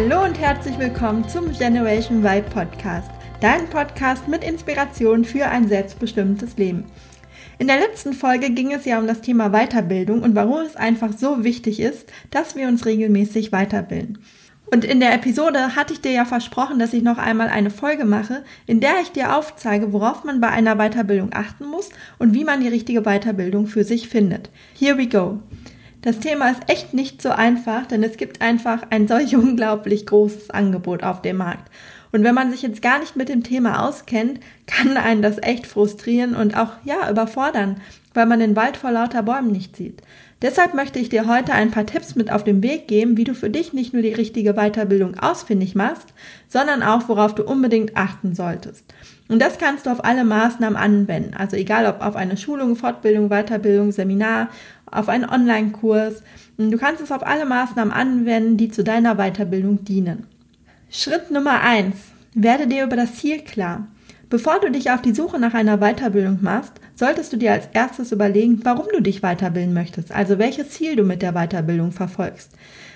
Hallo und herzlich willkommen zum Generation Y Podcast, dein Podcast mit Inspiration für ein selbstbestimmtes Leben. In der letzten Folge ging es ja um das Thema Weiterbildung und warum es einfach so wichtig ist, dass wir uns regelmäßig weiterbilden. Und in der Episode hatte ich dir ja versprochen, dass ich noch einmal eine Folge mache, in der ich dir aufzeige, worauf man bei einer Weiterbildung achten muss und wie man die richtige Weiterbildung für sich findet. Here we go. Das Thema ist echt nicht so einfach, denn es gibt einfach ein solch unglaublich großes Angebot auf dem Markt. Und wenn man sich jetzt gar nicht mit dem Thema auskennt, kann einen das echt frustrieren und auch, ja, überfordern, weil man den Wald vor lauter Bäumen nicht sieht. Deshalb möchte ich dir heute ein paar Tipps mit auf den Weg geben, wie du für dich nicht nur die richtige Weiterbildung ausfindig machst, sondern auch, worauf du unbedingt achten solltest. Und das kannst du auf alle Maßnahmen anwenden. Also egal ob auf eine Schulung, Fortbildung, Weiterbildung, Seminar, auf einen Online-Kurs. Du kannst es auf alle Maßnahmen anwenden, die zu deiner Weiterbildung dienen. Schritt Nummer eins: Werde dir über das Ziel klar. Bevor du dich auf die Suche nach einer Weiterbildung machst, solltest du dir als erstes überlegen, warum du dich weiterbilden möchtest, also welches Ziel du mit der Weiterbildung verfolgst.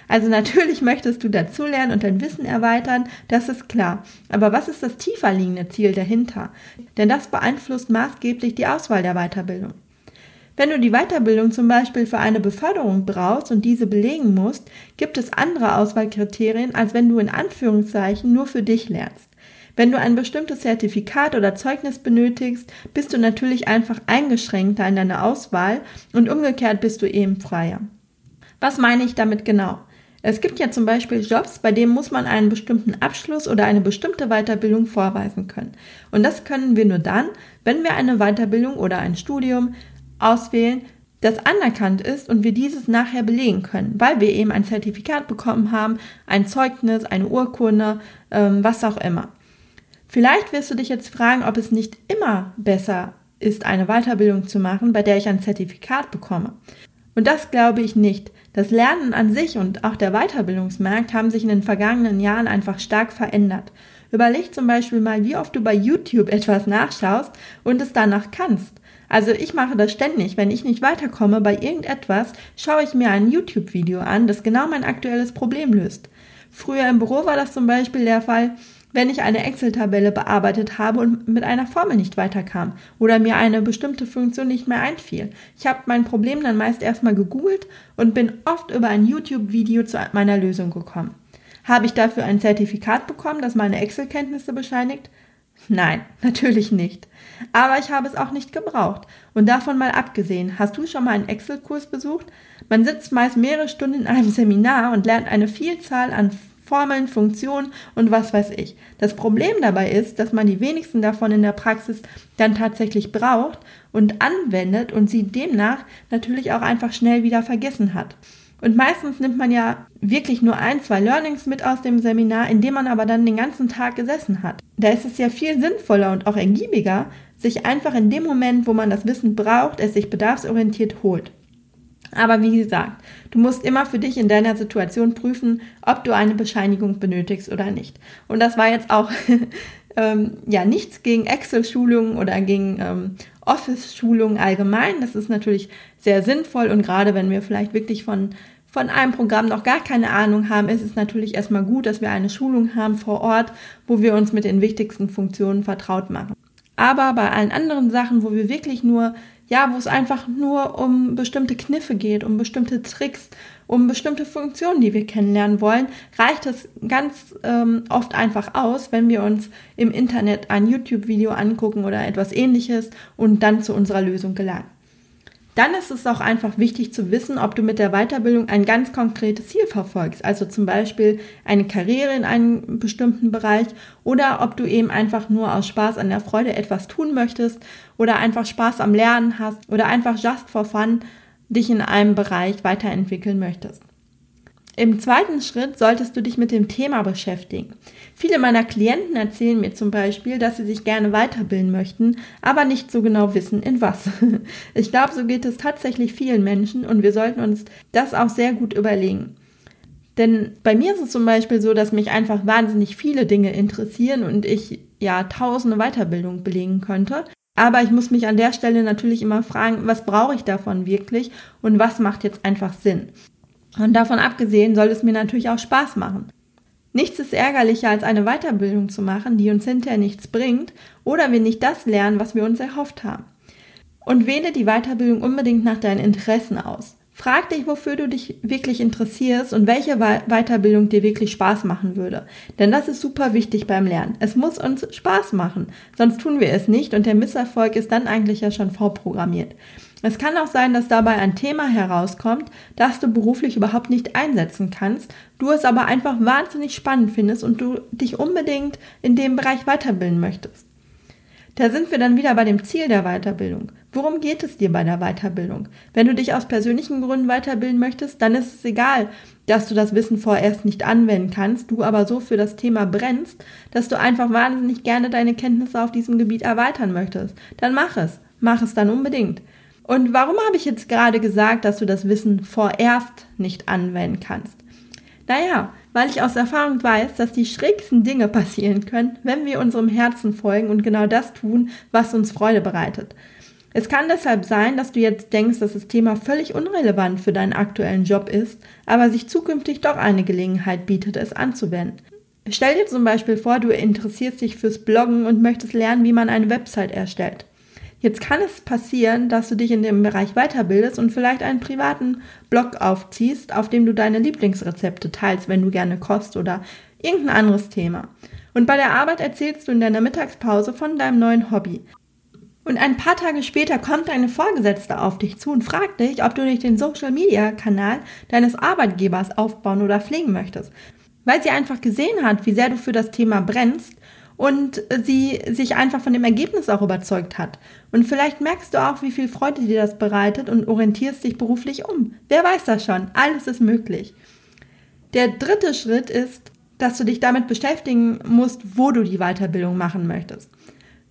Also natürlich möchtest du dazulernen und dein Wissen erweitern, das ist klar. Aber was ist das tiefer liegende Ziel dahinter? Denn das beeinflusst maßgeblich die Auswahl der Weiterbildung. Wenn du die Weiterbildung zum Beispiel für eine Beförderung brauchst und diese belegen musst, gibt es andere Auswahlkriterien, als wenn du in Anführungszeichen nur für dich lernst. Wenn du ein bestimmtes Zertifikat oder Zeugnis benötigst, bist du natürlich einfach eingeschränkter in deiner Auswahl und umgekehrt bist du eben freier. Was meine ich damit genau? Es gibt ja zum Beispiel Jobs, bei denen muss man einen bestimmten Abschluss oder eine bestimmte Weiterbildung vorweisen können. Und das können wir nur dann, wenn wir eine Weiterbildung oder ein Studium auswählen, das anerkannt ist und wir dieses nachher belegen können, weil wir eben ein Zertifikat bekommen haben, ein Zeugnis, eine Urkunde, ähm, was auch immer. Vielleicht wirst du dich jetzt fragen, ob es nicht immer besser ist, eine Weiterbildung zu machen, bei der ich ein Zertifikat bekomme. Und das glaube ich nicht. Das Lernen an sich und auch der Weiterbildungsmarkt haben sich in den vergangenen Jahren einfach stark verändert. Überleg zum Beispiel mal, wie oft du bei YouTube etwas nachschaust und es danach kannst. Also ich mache das ständig. Wenn ich nicht weiterkomme bei irgendetwas, schaue ich mir ein YouTube-Video an, das genau mein aktuelles Problem löst. Früher im Büro war das zum Beispiel der Fall, wenn ich eine Excel-Tabelle bearbeitet habe und mit einer Formel nicht weiterkam oder mir eine bestimmte Funktion nicht mehr einfiel. Ich habe mein Problem dann meist erstmal gegoogelt und bin oft über ein YouTube-Video zu meiner Lösung gekommen. Habe ich dafür ein Zertifikat bekommen, das meine Excel-Kenntnisse bescheinigt? Nein, natürlich nicht. Aber ich habe es auch nicht gebraucht. Und davon mal abgesehen, hast du schon mal einen Excel-Kurs besucht? Man sitzt meist mehrere Stunden in einem Seminar und lernt eine Vielzahl an Formeln, Funktionen und was weiß ich. Das Problem dabei ist, dass man die wenigsten davon in der Praxis dann tatsächlich braucht und anwendet und sie demnach natürlich auch einfach schnell wieder vergessen hat. Und meistens nimmt man ja wirklich nur ein, zwei Learnings mit aus dem Seminar, in dem man aber dann den ganzen Tag gesessen hat. Da ist es ja viel sinnvoller und auch ergiebiger, sich einfach in dem Moment, wo man das Wissen braucht, es sich bedarfsorientiert holt. Aber wie gesagt, du musst immer für dich in deiner Situation prüfen, ob du eine Bescheinigung benötigst oder nicht. Und das war jetzt auch ähm, ja nichts gegen Excel-Schulungen oder gegen ähm, Office-Schulungen allgemein. Das ist natürlich sehr sinnvoll und gerade wenn wir vielleicht wirklich von von einem Programm noch gar keine Ahnung haben, ist es natürlich erstmal gut, dass wir eine Schulung haben vor Ort, wo wir uns mit den wichtigsten Funktionen vertraut machen. Aber bei allen anderen Sachen, wo wir wirklich nur ja, wo es einfach nur um bestimmte Kniffe geht, um bestimmte Tricks, um bestimmte Funktionen, die wir kennenlernen wollen, reicht es ganz ähm, oft einfach aus, wenn wir uns im Internet ein YouTube-Video angucken oder etwas ähnliches und dann zu unserer Lösung gelangen. Dann ist es auch einfach wichtig zu wissen, ob du mit der Weiterbildung ein ganz konkretes Ziel verfolgst, also zum Beispiel eine Karriere in einem bestimmten Bereich oder ob du eben einfach nur aus Spaß an der Freude etwas tun möchtest oder einfach Spaß am Lernen hast oder einfach just for fun dich in einem Bereich weiterentwickeln möchtest. Im zweiten Schritt solltest du dich mit dem Thema beschäftigen. Viele meiner Klienten erzählen mir zum Beispiel, dass sie sich gerne weiterbilden möchten, aber nicht so genau wissen, in was. Ich glaube, so geht es tatsächlich vielen Menschen und wir sollten uns das auch sehr gut überlegen. Denn bei mir ist es zum Beispiel so, dass mich einfach wahnsinnig viele Dinge interessieren und ich ja tausende Weiterbildungen belegen könnte. Aber ich muss mich an der Stelle natürlich immer fragen, was brauche ich davon wirklich und was macht jetzt einfach Sinn. Und davon abgesehen soll es mir natürlich auch Spaß machen. Nichts ist ärgerlicher, als eine Weiterbildung zu machen, die uns hinterher nichts bringt oder wir nicht das lernen, was wir uns erhofft haben. Und wähle die Weiterbildung unbedingt nach deinen Interessen aus. Frag dich, wofür du dich wirklich interessierst und welche Weiterbildung dir wirklich Spaß machen würde. Denn das ist super wichtig beim Lernen. Es muss uns Spaß machen, sonst tun wir es nicht und der Misserfolg ist dann eigentlich ja schon vorprogrammiert. Es kann auch sein, dass dabei ein Thema herauskommt, das du beruflich überhaupt nicht einsetzen kannst, du es aber einfach wahnsinnig spannend findest und du dich unbedingt in dem Bereich weiterbilden möchtest. Da sind wir dann wieder bei dem Ziel der Weiterbildung. Worum geht es dir bei der Weiterbildung? Wenn du dich aus persönlichen Gründen weiterbilden möchtest, dann ist es egal, dass du das Wissen vorerst nicht anwenden kannst, du aber so für das Thema brennst, dass du einfach wahnsinnig gerne deine Kenntnisse auf diesem Gebiet erweitern möchtest. Dann mach es. Mach es dann unbedingt. Und warum habe ich jetzt gerade gesagt, dass du das Wissen vorerst nicht anwenden kannst? Naja, weil ich aus Erfahrung weiß, dass die schrägsten Dinge passieren können, wenn wir unserem Herzen folgen und genau das tun, was uns Freude bereitet. Es kann deshalb sein, dass du jetzt denkst, dass das Thema völlig unrelevant für deinen aktuellen Job ist, aber sich zukünftig doch eine Gelegenheit bietet, es anzuwenden. Stell dir zum Beispiel vor, du interessierst dich fürs Bloggen und möchtest lernen, wie man eine Website erstellt. Jetzt kann es passieren, dass du dich in dem Bereich weiterbildest und vielleicht einen privaten Blog aufziehst, auf dem du deine Lieblingsrezepte teilst, wenn du gerne kochst oder irgendein anderes Thema. Und bei der Arbeit erzählst du in deiner Mittagspause von deinem neuen Hobby. Und ein paar Tage später kommt deine Vorgesetzte auf dich zu und fragt dich, ob du nicht den Social-Media-Kanal deines Arbeitgebers aufbauen oder pflegen möchtest. Weil sie einfach gesehen hat, wie sehr du für das Thema brennst und sie sich einfach von dem Ergebnis auch überzeugt hat. Und vielleicht merkst du auch, wie viel Freude dir das bereitet und orientierst dich beruflich um. Wer weiß das schon? Alles ist möglich. Der dritte Schritt ist, dass du dich damit beschäftigen musst, wo du die Weiterbildung machen möchtest.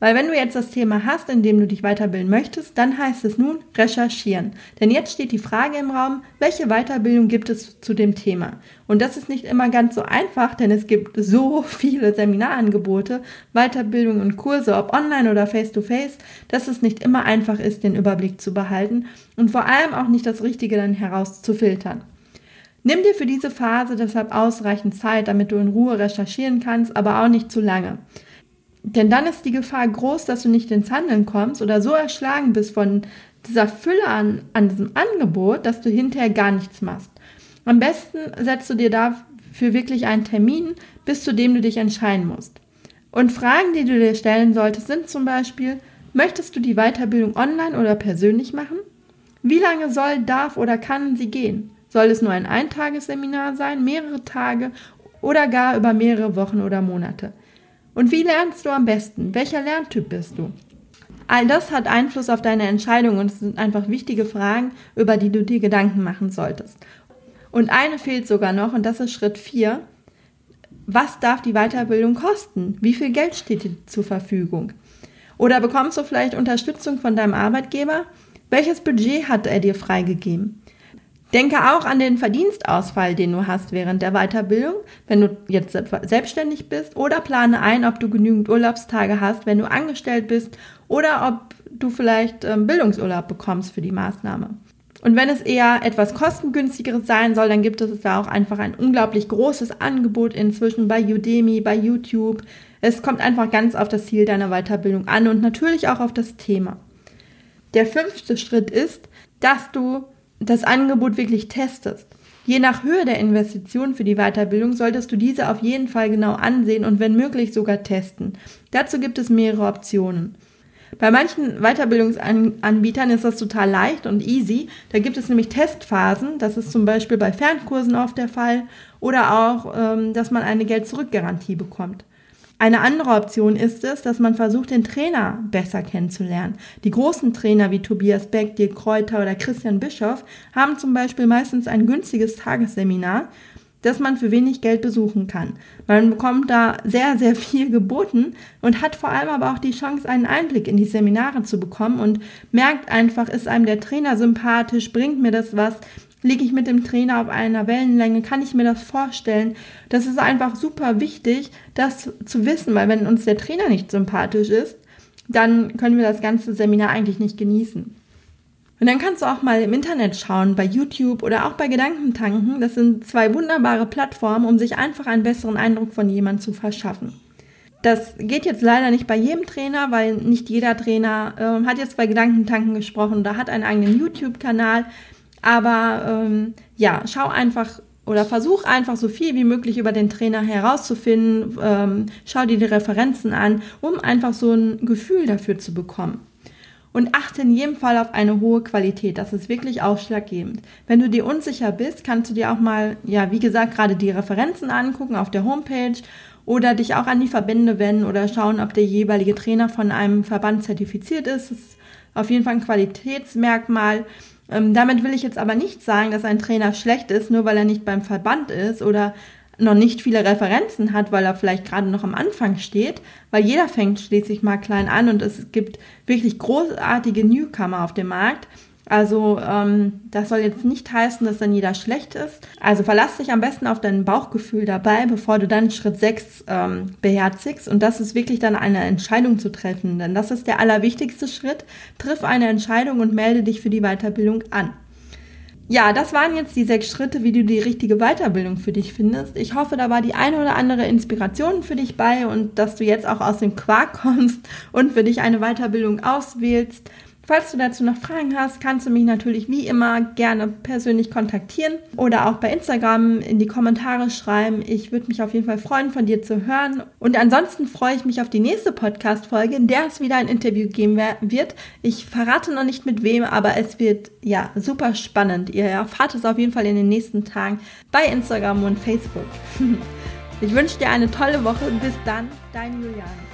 Weil wenn du jetzt das Thema hast, in dem du dich weiterbilden möchtest, dann heißt es nun recherchieren. Denn jetzt steht die Frage im Raum, welche Weiterbildung gibt es zu dem Thema? Und das ist nicht immer ganz so einfach, denn es gibt so viele Seminarangebote, Weiterbildungen und Kurse, ob online oder face-to-face, -face, dass es nicht immer einfach ist, den Überblick zu behalten und vor allem auch nicht das Richtige dann herauszufiltern. Nimm dir für diese Phase deshalb ausreichend Zeit, damit du in Ruhe recherchieren kannst, aber auch nicht zu lange. Denn dann ist die Gefahr groß, dass du nicht ins Handeln kommst oder so erschlagen bist von dieser Fülle an, an diesem Angebot, dass du hinterher gar nichts machst. Am besten setzt du dir dafür wirklich einen Termin, bis zu dem du dich entscheiden musst. Und Fragen, die du dir stellen solltest, sind zum Beispiel, möchtest du die Weiterbildung online oder persönlich machen? Wie lange soll, darf oder kann sie gehen? Soll es nur ein Eintagesseminar sein, mehrere Tage oder gar über mehrere Wochen oder Monate? Und wie lernst du am besten? Welcher Lerntyp bist du? All das hat Einfluss auf deine Entscheidung und es sind einfach wichtige Fragen, über die du dir Gedanken machen solltest. Und eine fehlt sogar noch und das ist Schritt 4. Was darf die Weiterbildung kosten? Wie viel Geld steht dir zur Verfügung? Oder bekommst du vielleicht Unterstützung von deinem Arbeitgeber? Welches Budget hat er dir freigegeben? Denke auch an den Verdienstausfall, den du hast während der Weiterbildung, wenn du jetzt selbstständig bist oder plane ein, ob du genügend Urlaubstage hast, wenn du angestellt bist oder ob du vielleicht ähm, Bildungsurlaub bekommst für die Maßnahme. Und wenn es eher etwas kostengünstigeres sein soll, dann gibt es da auch einfach ein unglaublich großes Angebot inzwischen bei Udemy, bei YouTube. Es kommt einfach ganz auf das Ziel deiner Weiterbildung an und natürlich auch auf das Thema. Der fünfte Schritt ist, dass du das Angebot wirklich testest. Je nach Höhe der Investition für die Weiterbildung solltest du diese auf jeden Fall genau ansehen und wenn möglich sogar testen. Dazu gibt es mehrere Optionen. Bei manchen Weiterbildungsanbietern ist das total leicht und easy. Da gibt es nämlich Testphasen. Das ist zum Beispiel bei Fernkursen oft der Fall. Oder auch, ähm, dass man eine Geld-Zurück-Garantie bekommt. Eine andere Option ist es, dass man versucht, den Trainer besser kennenzulernen. Die großen Trainer wie Tobias Beck, Dirk Kräuter oder Christian Bischoff haben zum Beispiel meistens ein günstiges Tagesseminar, das man für wenig Geld besuchen kann. Man bekommt da sehr, sehr viel geboten und hat vor allem aber auch die Chance, einen Einblick in die Seminare zu bekommen und merkt einfach, ist einem der Trainer sympathisch, bringt mir das was, Liege ich mit dem Trainer auf einer Wellenlänge? Kann ich mir das vorstellen? Das ist einfach super wichtig, das zu wissen, weil wenn uns der Trainer nicht sympathisch ist, dann können wir das ganze Seminar eigentlich nicht genießen. Und dann kannst du auch mal im Internet schauen, bei YouTube oder auch bei Gedankentanken. Das sind zwei wunderbare Plattformen, um sich einfach einen besseren Eindruck von jemandem zu verschaffen. Das geht jetzt leider nicht bei jedem Trainer, weil nicht jeder Trainer äh, hat jetzt bei Gedankentanken gesprochen oder hat einen eigenen YouTube-Kanal. Aber ähm, ja, schau einfach oder versuch einfach so viel wie möglich über den Trainer herauszufinden. Ähm, schau dir die Referenzen an, um einfach so ein Gefühl dafür zu bekommen und achte in jedem Fall auf eine hohe Qualität. Das ist wirklich ausschlaggebend. Wenn du dir unsicher bist, kannst du dir auch mal, ja, wie gesagt, gerade die Referenzen angucken auf der Homepage oder dich auch an die Verbände wenden oder schauen, ob der jeweilige Trainer von einem Verband zertifiziert ist. Das ist auf jeden Fall ein Qualitätsmerkmal. Ähm, damit will ich jetzt aber nicht sagen, dass ein Trainer schlecht ist, nur weil er nicht beim Verband ist oder noch nicht viele Referenzen hat, weil er vielleicht gerade noch am Anfang steht, weil jeder fängt schließlich mal klein an und es gibt wirklich großartige Newcomer auf dem Markt. Also ähm, das soll jetzt nicht heißen, dass dann jeder schlecht ist. Also verlass dich am besten auf dein Bauchgefühl dabei, bevor du dann Schritt 6 ähm, beherzigst. Und das ist wirklich dann eine Entscheidung zu treffen. Denn das ist der allerwichtigste Schritt. Triff eine Entscheidung und melde dich für die Weiterbildung an. Ja, das waren jetzt die sechs Schritte, wie du die richtige Weiterbildung für dich findest. Ich hoffe, da war die eine oder andere Inspiration für dich bei und dass du jetzt auch aus dem Quark kommst und für dich eine Weiterbildung auswählst. Falls du dazu noch Fragen hast, kannst du mich natürlich wie immer gerne persönlich kontaktieren oder auch bei Instagram in die Kommentare schreiben. Ich würde mich auf jeden Fall freuen, von dir zu hören. Und ansonsten freue ich mich auf die nächste Podcast-Folge, in der es wieder ein Interview geben wird. Ich verrate noch nicht mit wem, aber es wird ja super spannend. Ihr erfahrt es auf jeden Fall in den nächsten Tagen bei Instagram und Facebook. Ich wünsche dir eine tolle Woche. Bis dann, dein Julian.